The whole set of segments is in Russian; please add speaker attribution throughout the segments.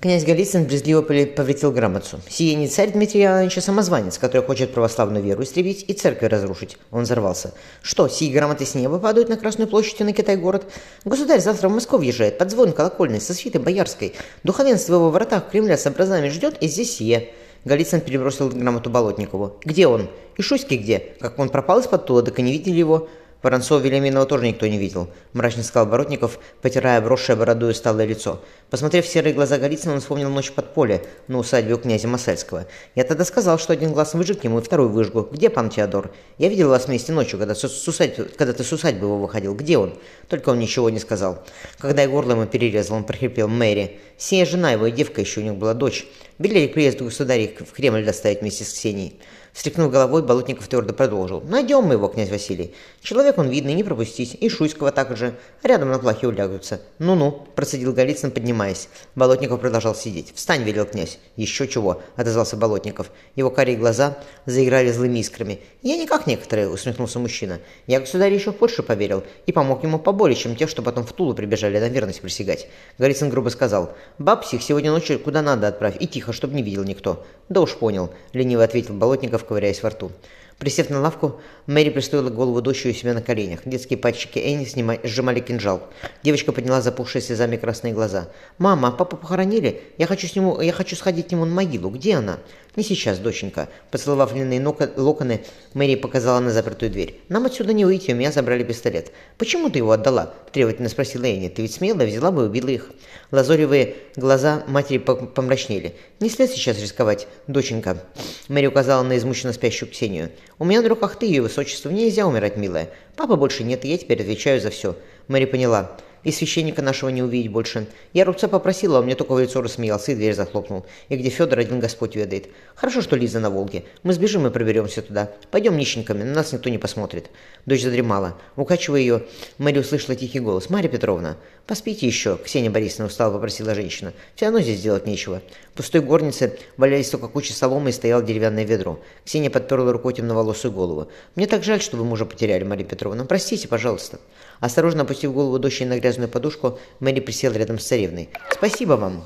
Speaker 1: Князь Голицын брезгливо повредил грамотцу. «Сие не царь Иванович, а самозванец, который хочет православную веру истребить и церкви разрушить». Он взорвался. «Что, сии грамоты с неба падают на Красную площадь и на Китай-город? Государь завтра в Москву въезжает, под звон колокольный, со свитой боярской. Духовенство его в воротах Кремля с образами ждет, и здесь сие». Голицын перебросил грамоту Болотникову. «Где он? И Шуйский где? Как он пропал из-под тула, так и не видели его?» Воронцова Велиминова тоже никто не видел, мрачно сказал Боротников, потирая обросшее бородою сталое лицо. Посмотрев в серые глаза Голицына, он вспомнил ночь под поле на усадьбе у князя Масальского. Я тогда сказал, что один глаз выжег ему и второй выжгу. Где пан Теодор? Я видел вас вместе ночью, когда, с усадьбы, когда ты с усадьбы его выходил. Где он? Только он ничего не сказал. Когда я горло ему перерезал, он прохрипел Мэри. Сия жена его и девка еще у них была дочь. Велели к приезду государя в Кремль доставить вместе с Ксенией. Встряхнув головой, Болотников твердо продолжил. «Найдем мы его, князь Василий. Человек он видный, не пропустить. И Шуйского также. Рядом на плахе улягутся. Ну-ну», – процедил Голицын, поднимаясь. Болотников продолжал сидеть. «Встань», – велел князь. «Еще чего», – отозвался Болотников. Его карие глаза заиграли злыми искрами. «Я не как некоторые», – усмехнулся мужчина. «Я государю еще больше поверил и помог ему поболее, чем те, что потом в Тулу прибежали на верность присягать». Голицын грубо сказал. «Баб сегодня ночью куда надо отправь, и тихо, чтобы не видел никто». «Да уж понял», – лениво ответил Болотников, ковыряясь во рту. Присев на лавку, Мэри пристроила голову дочери у себя на коленях. Детские пальчики Энни снимали, сжимали кинжал. Девочка подняла запухшие слезами красные глаза. «Мама, папу похоронили? Я хочу, с нему, я хочу сходить к нему на могилу. Где она?» «Не сейчас, доченька». Поцеловав длинные локоны, Мэри показала на запертую дверь. «Нам отсюда не выйти, у меня забрали пистолет». «Почему ты его отдала?» – требовательно спросила Энни. «Ты ведь смелая, взяла бы и убила их». Лазоревые глаза матери помрачнели. «Не след сейчас рисковать, доченька». Мэри указала на измученно спящую Ксению. «У меня на руках ты, ее высочество, нельзя умирать, милая. Папа больше нет, и я теперь отвечаю за все». Мэри поняла. И священника нашего не увидеть больше. Я рубца попросила, а мне только в лицо рассмеялся и дверь захлопнул. И где Федор, один Господь ведает. Хорошо, что Лиза на Волге. Мы сбежим и проберемся туда. Пойдем нищенками, на нас никто не посмотрит. Дочь задремала. Укачивая ее, Мэри услышала тихий голос. «Марья Петровна, поспите еще», — Ксения Борисовна устала попросила женщина. «Все равно здесь делать нечего». В пустой горнице валялись только куча соломы и стояло деревянное ведро. Ксения подперла рукой темноволосую голову. «Мне так жаль, что вы мужа потеряли, Марья Петровна. Простите, пожалуйста». Осторожно опустив голову дочери на грязную подушку, Мэри присела рядом с царевной. «Спасибо вам!»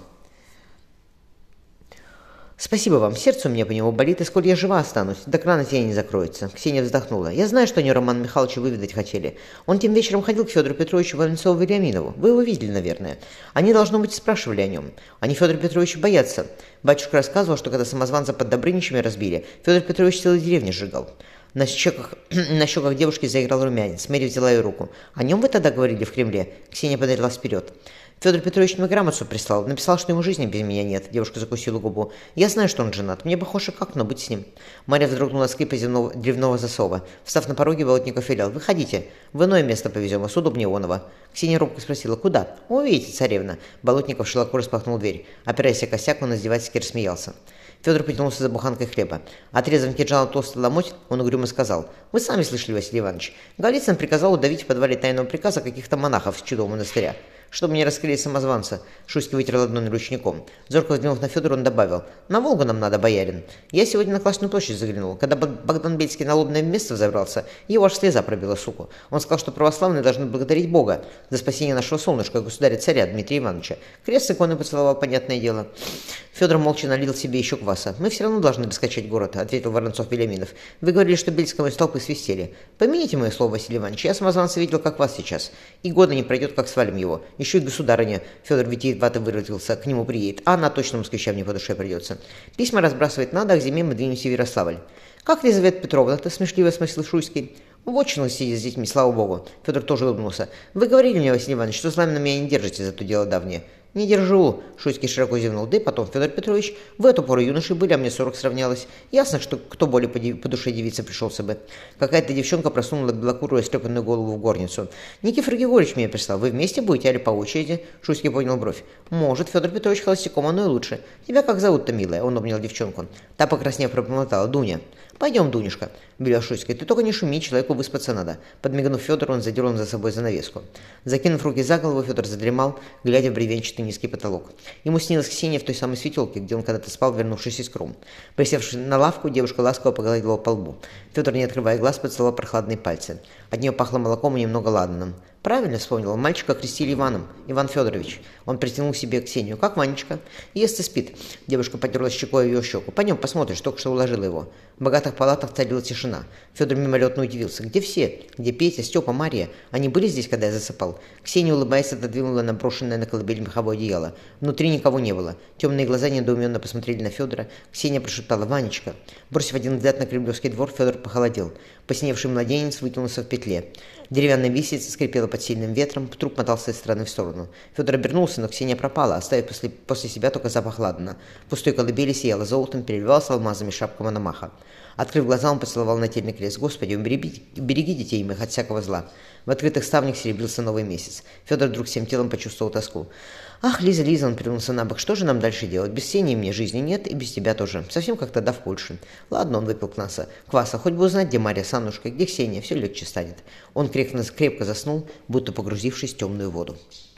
Speaker 1: «Спасибо вам. Сердце у меня по нему болит, и сколь я жива останусь, до крана тени не закроется». Ксения вздохнула. «Я знаю, что они Роман Михайловича выведать хотели. Он тем вечером ходил к Федору Петровичу Воронцову Вильяминову. Вы его видели, наверное. Они, должно быть, спрашивали о нем. Они Федора Петровича боятся. Батюшка рассказывал, что когда самозванца под Добрыничами разбили, Федор Петрович целые деревни сжигал. На щеках, на щеках девушки заиграл румянец. Мэри взяла ее руку. «О нем вы тогда говорили в Кремле?» Ксения подалилась вперед. Федор Петрович мне грамоту прислал. Написал, что ему жизни без меня нет. Девушка закусила губу. Я знаю, что он женат. Мне бы хоша как, но быть с ним. Мария вздрогнула скрипа земного, древного засова. Встав на пороге, Болотников велел. Выходите. В иное место повезем, вас удобнее Ионова. Ксения робко спросила, куда? Увидите, царевна. Болотников широко распахнул дверь. Опираясь о косяк, он издевательски рассмеялся. Федор потянулся за буханкой хлеба. Отрезав кинжалом толстый ломоть, он угрюмо сказал. «Вы сами слышали, Василий Иванович. Голицын приказал удавить в подвале тайного приказа каких-то монахов с чудового монастыря чтобы не раскрыли самозванца. Шуйский вытер ладонь ручником. Зорко взглянув на Федора, он добавил. «На Волгу нам надо, боярин. Я сегодня на Классную площадь заглянул. Когда Богдан Бельский на лобное место взобрался, его аж слеза пробила, суку. Он сказал, что православные должны благодарить Бога за спасение нашего солнышка, государя-царя Дмитрия Ивановича. Крест иконы поцеловал, понятное дело. Федор молча налил себе еще кваса. «Мы все равно должны раскачать город», — ответил Воронцов Велиминов. «Вы говорили, что Бельского из толпы свистели. Помяните мое слово, Василий Иванович. Я самозванца видел, как вас сейчас. И года не пройдет, как свалим его. Еще и государыня. Федор Витиевато выродился, к нему приедет. А она точно москвичам не по душе придется. Письма разбрасывать надо, а к зиме мы двинемся в Ярославль. «Как Лизавета Петровна-то?» — смешливо спросил Шуйский. «Вотчину сидит с детьми, слава богу». Федор тоже улыбнулся. «Вы говорили мне, Василий Иванович, что с вами на меня не держите за то дело давнее. «Не держу», — Шуйский широко зевнул. «Да и потом, Федор Петрович, в эту пору юноши были, а мне сорок сравнялось. Ясно, что кто более по, по душе девицы пришелся бы». Какая-то девчонка просунула белокурую стрепанную голову в горницу. «Никифор Григорьевич меня прислал. Вы вместе будете или по очереди?» Шуйский поднял бровь. «Может, Федор Петрович холостяком, оно и лучше. Тебя как зовут-то, милая?» Он обнял девчонку. Та, покраснев, пробормотала. «Дуня». «Пойдем, Дунюшка», — велел Шуйский. «Ты только не шуми, человеку выспаться надо». Подмигнув Федору, он задернул за собой занавеску. Закинув руки за голову, Федор задремал, глядя в бревенчатый низкий потолок. Ему снилась Ксения в той самой светелке, где он когда-то спал, вернувшись из Крум. Присевшись на лавку, девушка ласково погладила его по лбу. Федор, не открывая глаз, поцеловал прохладные пальцы. От нее пахло молоком и немного ладаном. Правильно вспомнил, мальчика крестили Иваном, Иван Федорович. Он притянул себе Ксению. Как Ванечка? Ест и спит. Девушка потерла щекой ее щеку. Пойдем посмотришь, только что уложила его. В богатых палатах царила тишина. Федор мимолетно удивился. Где все? Где Петя, Степа, Мария? Они были здесь, когда я засыпал? Ксения, улыбаясь, отодвинула наброшенное на колыбель меховое одеяло. Внутри никого не было. Темные глаза недоуменно посмотрели на Федора. Ксения прошептала «Ванечка». Бросив один взгляд на кремлевский двор, Федор похолодел. Посиневший младенец вытянулся в петле. Деревянная висица скрипела под сильным ветром, труп мотался из стороны в сторону. Федор обернулся, но Ксения пропала, оставив после, после себя только запах ладана. В пустой колыбели сияла золотом, переливалась алмазами шапка Мономаха. Открыв глаза, он поцеловал нательный крест. «Господи, убереги, береги детей моих от всякого зла». В открытых ставнях серебрился новый месяц. Федор вдруг всем телом почувствовал тоску. «Ах, Лиза, Лиза!» — он перевернулся на бок. «Что же нам дальше делать? Без Сени мне жизни нет, и без тебя тоже. Совсем как тогда в Польше». «Ладно», — он выпил кнаса. «Кваса, хоть бы узнать, где Марья Санушка, где Ксения, все легче станет». Он крепко, крепко заснул, будто погрузившись в темную воду.